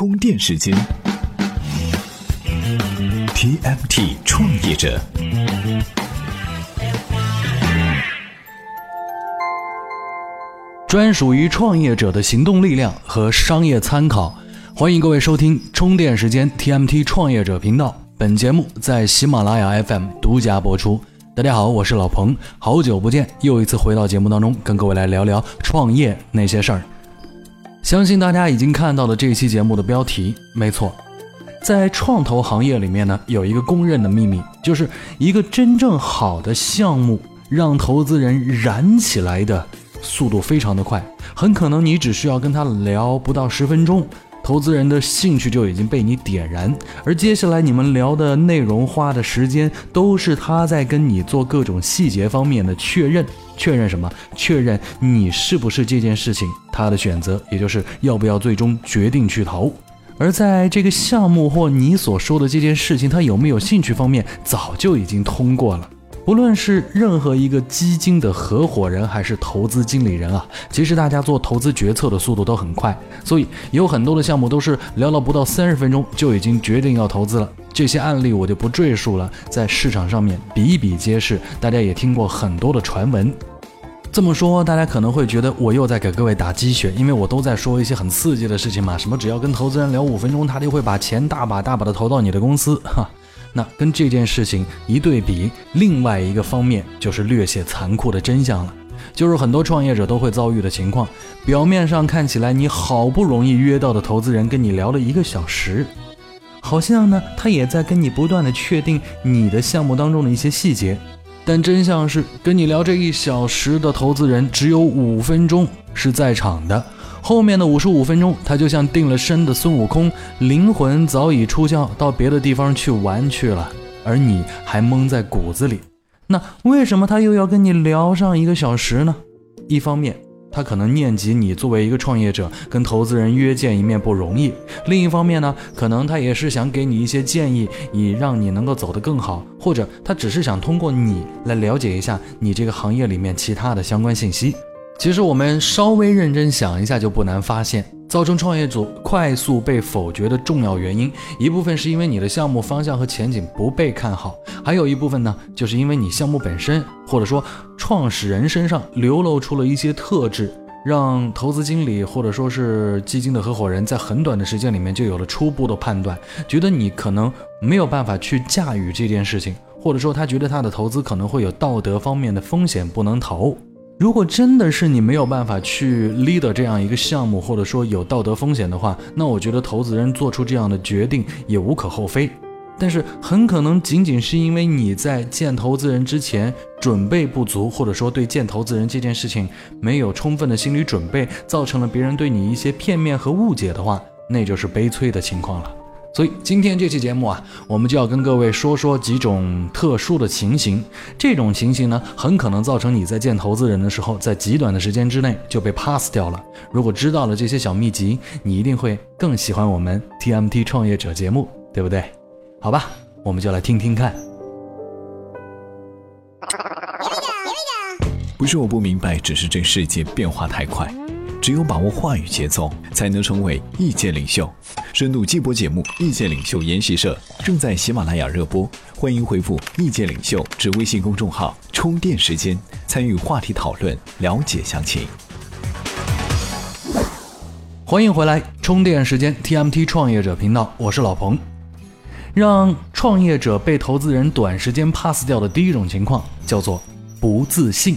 充电时间，TMT 创业者，专属于创业者的行动力量和商业参考。欢迎各位收听充电时间 TMT 创业者频道。本节目在喜马拉雅 FM 独家播出。大家好，我是老彭，好久不见，又一次回到节目当中，跟各位来聊聊创业那些事儿。相信大家已经看到了这期节目的标题，没错，在创投行业里面呢，有一个公认的秘密，就是一个真正好的项目，让投资人燃起来的速度非常的快，很可能你只需要跟他聊不到十分钟。投资人的兴趣就已经被你点燃，而接下来你们聊的内容花的时间，都是他在跟你做各种细节方面的确认。确认什么？确认你是不是这件事情他的选择，也就是要不要最终决定去投。而在这个项目或你所说的这件事情，他有没有兴趣方面，早就已经通过了。不论是任何一个基金的合伙人还是投资经理人啊，其实大家做投资决策的速度都很快，所以有很多的项目都是聊了不到三十分钟就已经决定要投资了。这些案例我就不赘述了，在市场上面比比皆是，大家也听过很多的传闻。这么说，大家可能会觉得我又在给各位打鸡血，因为我都在说一些很刺激的事情嘛，什么只要跟投资人聊五分钟，他就会把钱大把大把的投到你的公司，哈。那跟这件事情一对比，另外一个方面就是略显残酷的真相了，就是很多创业者都会遭遇的情况。表面上看起来，你好不容易约到的投资人跟你聊了一个小时，好像呢他也在跟你不断的确定你的项目当中的一些细节，但真相是跟你聊这一小时的投资人只有五分钟是在场的。后面的五十五分钟，他就像定了身的孙悟空，灵魂早已出窍，到别的地方去玩去了，而你还蒙在骨子里。那为什么他又要跟你聊上一个小时呢？一方面，他可能念及你作为一个创业者跟投资人约见一面不容易；另一方面呢，可能他也是想给你一些建议，以让你能够走得更好，或者他只是想通过你来了解一下你这个行业里面其他的相关信息。其实我们稍微认真想一下，就不难发现，造成创业组快速被否决的重要原因，一部分是因为你的项目方向和前景不被看好，还有一部分呢，就是因为你项目本身或者说创始人身上流露出了一些特质，让投资经理或者说是基金的合伙人在很短的时间里面就有了初步的判断，觉得你可能没有办法去驾驭这件事情，或者说他觉得他的投资可能会有道德方面的风险，不能投。如果真的是你没有办法去 leader 这样一个项目，或者说有道德风险的话，那我觉得投资人做出这样的决定也无可厚非。但是很可能仅仅是因为你在见投资人之前准备不足，或者说对见投资人这件事情没有充分的心理准备，造成了别人对你一些片面和误解的话，那就是悲催的情况了。所以今天这期节目啊，我们就要跟各位说说几种特殊的情形。这种情形呢，很可能造成你在见投资人的时候，在极短的时间之内就被 pass 掉了。如果知道了这些小秘籍，你一定会更喜欢我们 TMT 创业者节目，对不对？好吧，我们就来听听看。不是我不明白，只是这世界变化太快。只有把握话语节奏，才能成为意见领袖。深度季播节目《意见领袖研习社》正在喜马拉雅热播，欢迎回复“意见领袖”至微信公众号充电时间，参与话题讨论，了解详情。欢迎回来，充电时间 TMT 创业者频道，我是老彭。让创业者被投资人短时间 pass 掉的第一种情况，叫做不自信。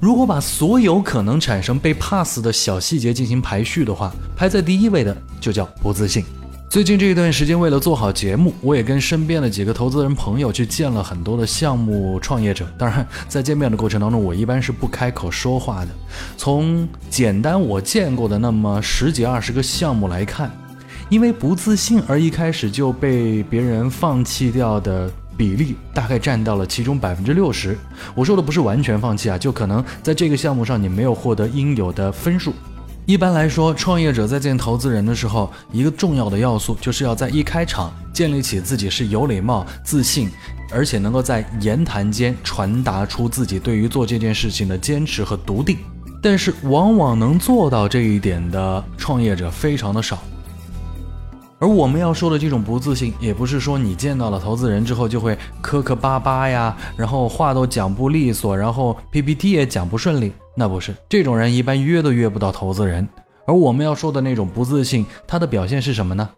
如果把所有可能产生被 pass 的小细节进行排序的话，排在第一位的就叫不自信。最近这一段时间，为了做好节目，我也跟身边的几个投资人朋友去见了很多的项目创业者。当然，在见面的过程当中，我一般是不开口说话的。从简单我见过的那么十几二十个项目来看，因为不自信而一开始就被别人放弃掉的。比例大概占到了其中百分之六十。我说的不是完全放弃啊，就可能在这个项目上你没有获得应有的分数。一般来说，创业者在见投资人的时候，一个重要的要素就是要在一开场建立起自己是有礼貌、自信，而且能够在言谈间传达出自己对于做这件事情的坚持和笃定。但是，往往能做到这一点的创业者非常的少。而我们要说的这种不自信，也不是说你见到了投资人之后就会磕磕巴巴呀，然后话都讲不利索，然后 PPT 也讲不顺利。那不是，这种人一般约都约不到投资人。而我们要说的那种不自信，它的表现是什么呢？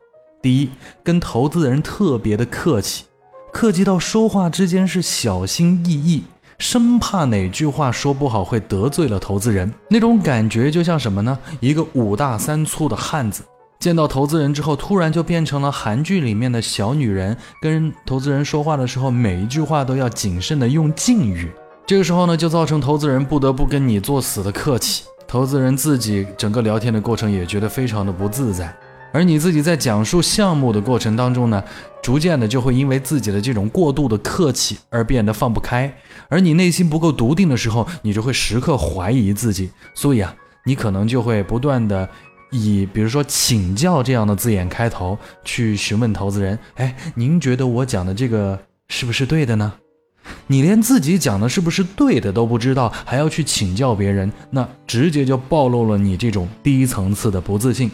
第一，跟投资人特别的客气，客气到说话之间是小心翼翼，生怕哪句话说不好会得罪了投资人。那种感觉就像什么呢？一个五大三粗的汉子。见到投资人之后，突然就变成了韩剧里面的小女人，跟投资人说话的时候，每一句话都要谨慎的用敬语。这个时候呢，就造成投资人不得不跟你作死的客气，投资人自己整个聊天的过程也觉得非常的不自在，而你自己在讲述项目的过程当中呢，逐渐的就会因为自己的这种过度的客气而变得放不开，而你内心不够笃定的时候，你就会时刻怀疑自己，所以啊，你可能就会不断的。以比如说请教这样的字眼开头去询问投资人，哎，您觉得我讲的这个是不是对的呢？你连自己讲的是不是对的都不知道，还要去请教别人，那直接就暴露了你这种低层次的不自信。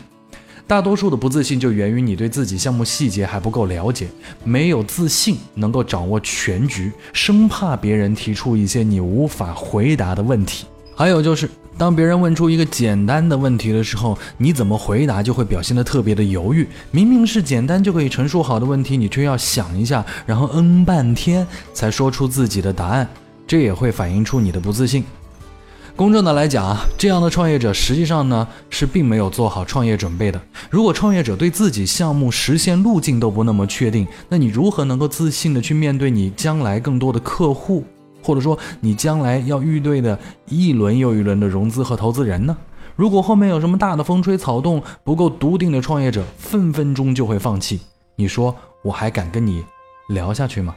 大多数的不自信就源于你对自己项目细节还不够了解，没有自信能够掌握全局，生怕别人提出一些你无法回答的问题。还有就是，当别人问出一个简单的问题的时候，你怎么回答就会表现得特别的犹豫。明明是简单就可以陈述好的问题，你却要想一下，然后嗯半天才说出自己的答案，这也会反映出你的不自信。公正的来讲啊，这样的创业者实际上呢是并没有做好创业准备的。如果创业者对自己项目实现路径都不那么确定，那你如何能够自信的去面对你将来更多的客户？或者说，你将来要预对的一轮又一轮的融资和投资人呢？如果后面有什么大的风吹草动，不够笃定的创业者分分钟就会放弃。你说我还敢跟你聊下去吗？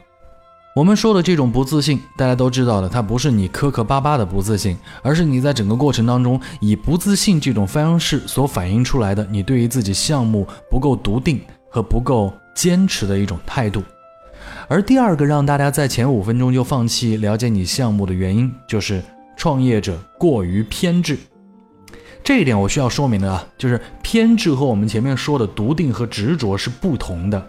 我们说的这种不自信，大家都知道的，它不是你磕磕巴巴的不自信，而是你在整个过程当中以不自信这种方式所反映出来的，你对于自己项目不够笃定和不够坚持的一种态度。而第二个让大家在前五分钟就放弃了解你项目的原因，就是创业者过于偏执。这一点我需要说明的啊，就是偏执和我们前面说的笃定和执着是不同的。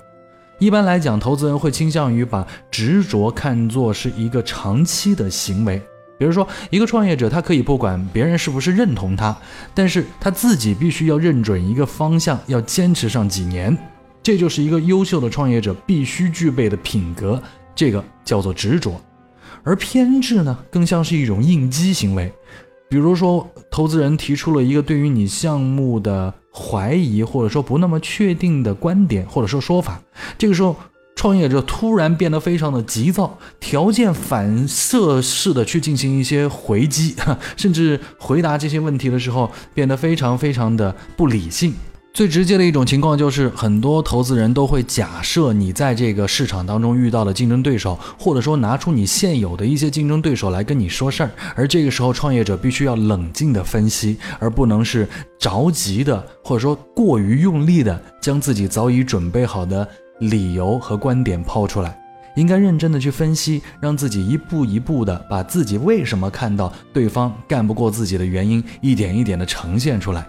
一般来讲，投资人会倾向于把执着看作是一个长期的行为。比如说，一个创业者，他可以不管别人是不是认同他，但是他自己必须要认准一个方向，要坚持上几年。这就是一个优秀的创业者必须具备的品格，这个叫做执着。而偏执呢，更像是一种应激行为。比如说，投资人提出了一个对于你项目的怀疑，或者说不那么确定的观点，或者说说法，这个时候，创业者突然变得非常的急躁，条件反射式的去进行一些回击，甚至回答这些问题的时候，变得非常非常的不理性。最直接的一种情况就是，很多投资人都会假设你在这个市场当中遇到了竞争对手，或者说拿出你现有的一些竞争对手来跟你说事儿。而这个时候，创业者必须要冷静的分析，而不能是着急的，或者说过于用力的将自己早已准备好的理由和观点抛出来。应该认真的去分析，让自己一步一步的把自己为什么看到对方干不过自己的原因，一点一点的呈现出来。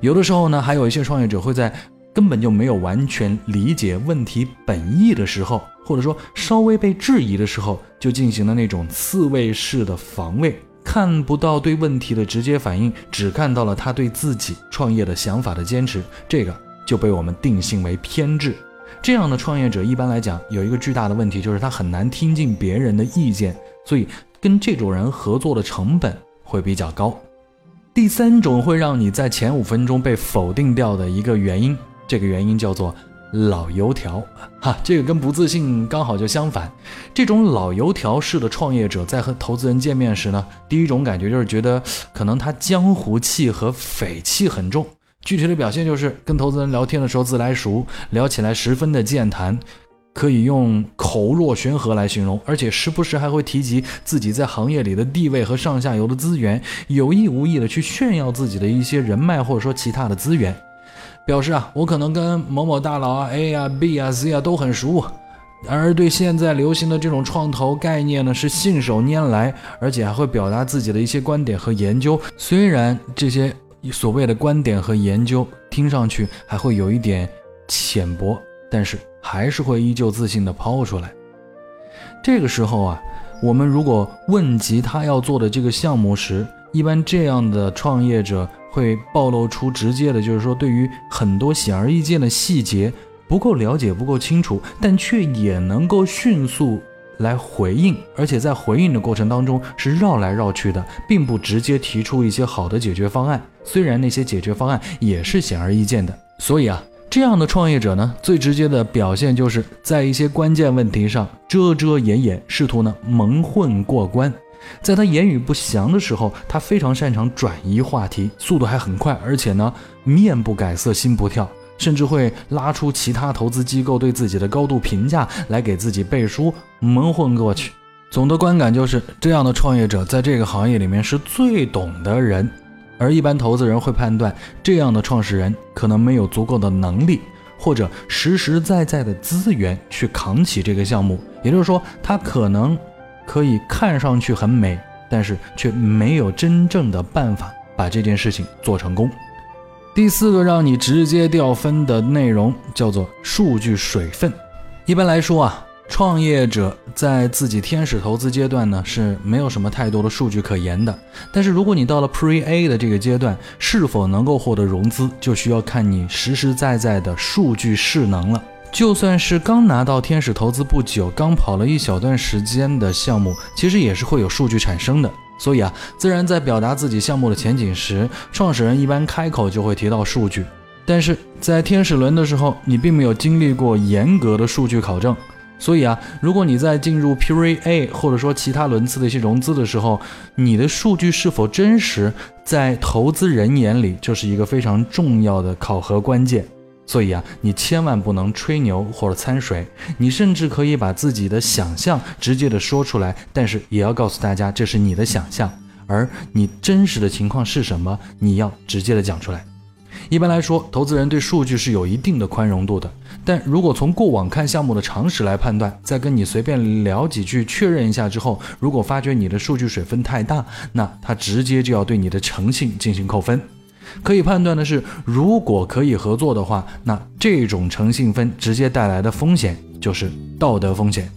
有的时候呢，还有一些创业者会在根本就没有完全理解问题本意的时候，或者说稍微被质疑的时候，就进行了那种刺猬式的防卫，看不到对问题的直接反应，只看到了他对自己创业的想法的坚持，这个就被我们定性为偏执。这样的创业者一般来讲有一个巨大的问题，就是他很难听进别人的意见，所以跟这种人合作的成本会比较高。第三种会让你在前五分钟被否定掉的一个原因，这个原因叫做老油条，哈，这个跟不自信刚好就相反。这种老油条式的创业者在和投资人见面时呢，第一种感觉就是觉得可能他江湖气和匪气很重，具体的表现就是跟投资人聊天的时候自来熟，聊起来十分的健谈。可以用口若悬河来形容，而且时不时还会提及自己在行业里的地位和上下游的资源，有意无意的去炫耀自己的一些人脉或者说其他的资源，表示啊，我可能跟某某大佬啊 A 啊 B 啊 C 啊都很熟，而对现在流行的这种创投概念呢是信手拈来，而且还会表达自己的一些观点和研究。虽然这些所谓的观点和研究听上去还会有一点。浅薄，但是还是会依旧自信的抛出来。这个时候啊，我们如果问及他要做的这个项目时，一般这样的创业者会暴露出直接的，就是说对于很多显而易见的细节不够了解、不够清楚，但却也能够迅速来回应，而且在回应的过程当中是绕来绕去的，并不直接提出一些好的解决方案。虽然那些解决方案也是显而易见的，所以啊。这样的创业者呢，最直接的表现就是在一些关键问题上遮遮掩掩，试图呢蒙混过关。在他言语不详的时候，他非常擅长转移话题，速度还很快，而且呢面不改色心不跳，甚至会拉出其他投资机构对自己的高度评价来给自己背书，蒙混过去。总的观感就是，这样的创业者在这个行业里面是最懂的人。而一般投资人会判断，这样的创始人可能没有足够的能力，或者实实在在的资源去扛起这个项目。也就是说，他可能可以看上去很美，但是却没有真正的办法把这件事情做成功。第四个让你直接掉分的内容叫做数据水分。一般来说啊。创业者在自己天使投资阶段呢，是没有什么太多的数据可言的。但是如果你到了 Pre A 的这个阶段，是否能够获得融资，就需要看你实实在在的数据势能了。就算是刚拿到天使投资不久，刚跑了一小段时间的项目，其实也是会有数据产生的。所以啊，自然在表达自己项目的前景时，创始人一般开口就会提到数据。但是在天使轮的时候，你并没有经历过严格的数据考证。所以啊，如果你在进入 Pre A 或者说其他轮次的一些融资的时候，你的数据是否真实，在投资人眼里就是一个非常重要的考核关键。所以啊，你千万不能吹牛或者掺水，你甚至可以把自己的想象直接的说出来，但是也要告诉大家这是你的想象，而你真实的情况是什么，你要直接的讲出来。一般来说，投资人对数据是有一定的宽容度的。但如果从过往看项目的常识来判断，再跟你随便聊几句确认一下之后，如果发觉你的数据水分太大，那他直接就要对你的诚信进行扣分。可以判断的是，如果可以合作的话，那这种诚信分直接带来的风险就是道德风险。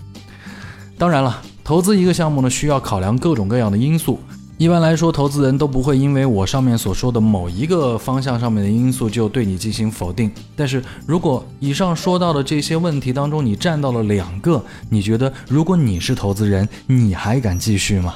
当然了，投资一个项目呢，需要考量各种各样的因素。一般来说，投资人都不会因为我上面所说的某一个方向上面的因素就对你进行否定。但是如果以上说到的这些问题当中你占到了两个，你觉得如果你是投资人，你还敢继续吗？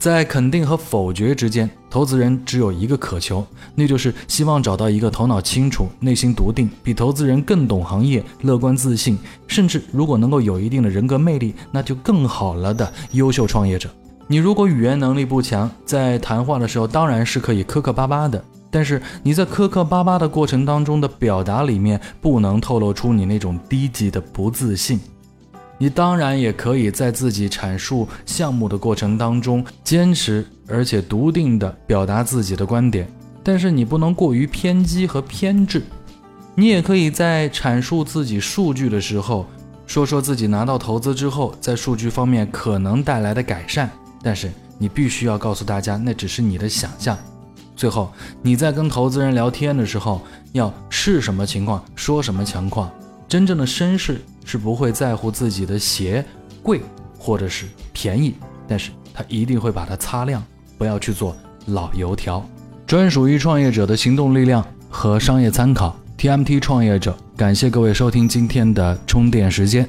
在肯定和否决之间，投资人只有一个渴求，那就是希望找到一个头脑清楚、内心笃定、比投资人更懂行业、乐观自信，甚至如果能够有一定的人格魅力，那就更好了的优秀创业者。你如果语言能力不强，在谈话的时候当然是可以磕磕巴巴的，但是你在磕磕巴巴的过程当中的表达里面不能透露出你那种低级的不自信。你当然也可以在自己阐述项目的过程当中坚持而且笃定的表达自己的观点，但是你不能过于偏激和偏执。你也可以在阐述自己数据的时候，说说自己拿到投资之后在数据方面可能带来的改善。但是你必须要告诉大家，那只是你的想象。最后，你在跟投资人聊天的时候，要是什么情况说什么情况。真正的绅士是不会在乎自己的鞋贵或者是便宜，但是他一定会把它擦亮，不要去做老油条。专属于创业者的行动力量和商业参考，TMT 创业者，感谢各位收听今天的充电时间。